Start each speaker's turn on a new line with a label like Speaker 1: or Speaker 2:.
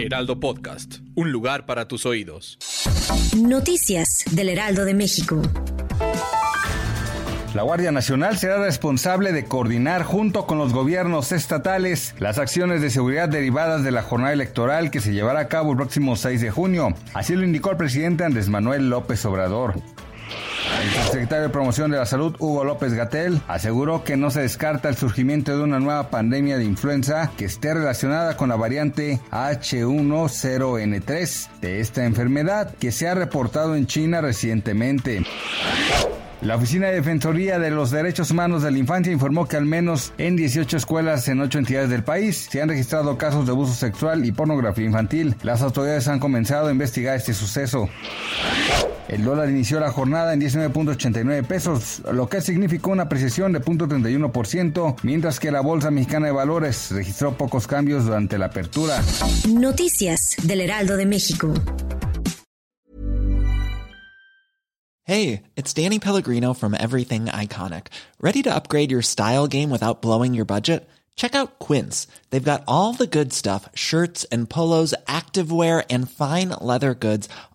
Speaker 1: Heraldo Podcast, un lugar para tus oídos.
Speaker 2: Noticias del Heraldo de México.
Speaker 3: La Guardia Nacional será responsable de coordinar junto con los gobiernos estatales las acciones de seguridad derivadas de la jornada electoral que se llevará a cabo el próximo 6 de junio. Así lo indicó el presidente Andrés Manuel López Obrador. El secretario de Promoción de la Salud, Hugo López Gatel, aseguró que no se descarta el surgimiento de una nueva pandemia de influenza que esté relacionada con la variante H10N3 de esta enfermedad que se ha reportado en China recientemente. La Oficina de Defensoría de los Derechos Humanos de la Infancia informó que al menos en 18 escuelas en 8 entidades del país se han registrado casos de abuso sexual y pornografía infantil. Las autoridades han comenzado a investigar este suceso. El dólar inició la jornada en 19.89 pesos, lo que significó una apreciación de 0.31%, mientras que la Bolsa Mexicana de Valores registró pocos cambios durante la apertura.
Speaker 2: Noticias del Heraldo de México.
Speaker 4: Hey, it's Danny Pellegrino from Everything Iconic. ¿Ready to upgrade your style game without blowing your budget? Check out Quince. They've got all the good stuff shirts and polos, activewear, and fine leather goods,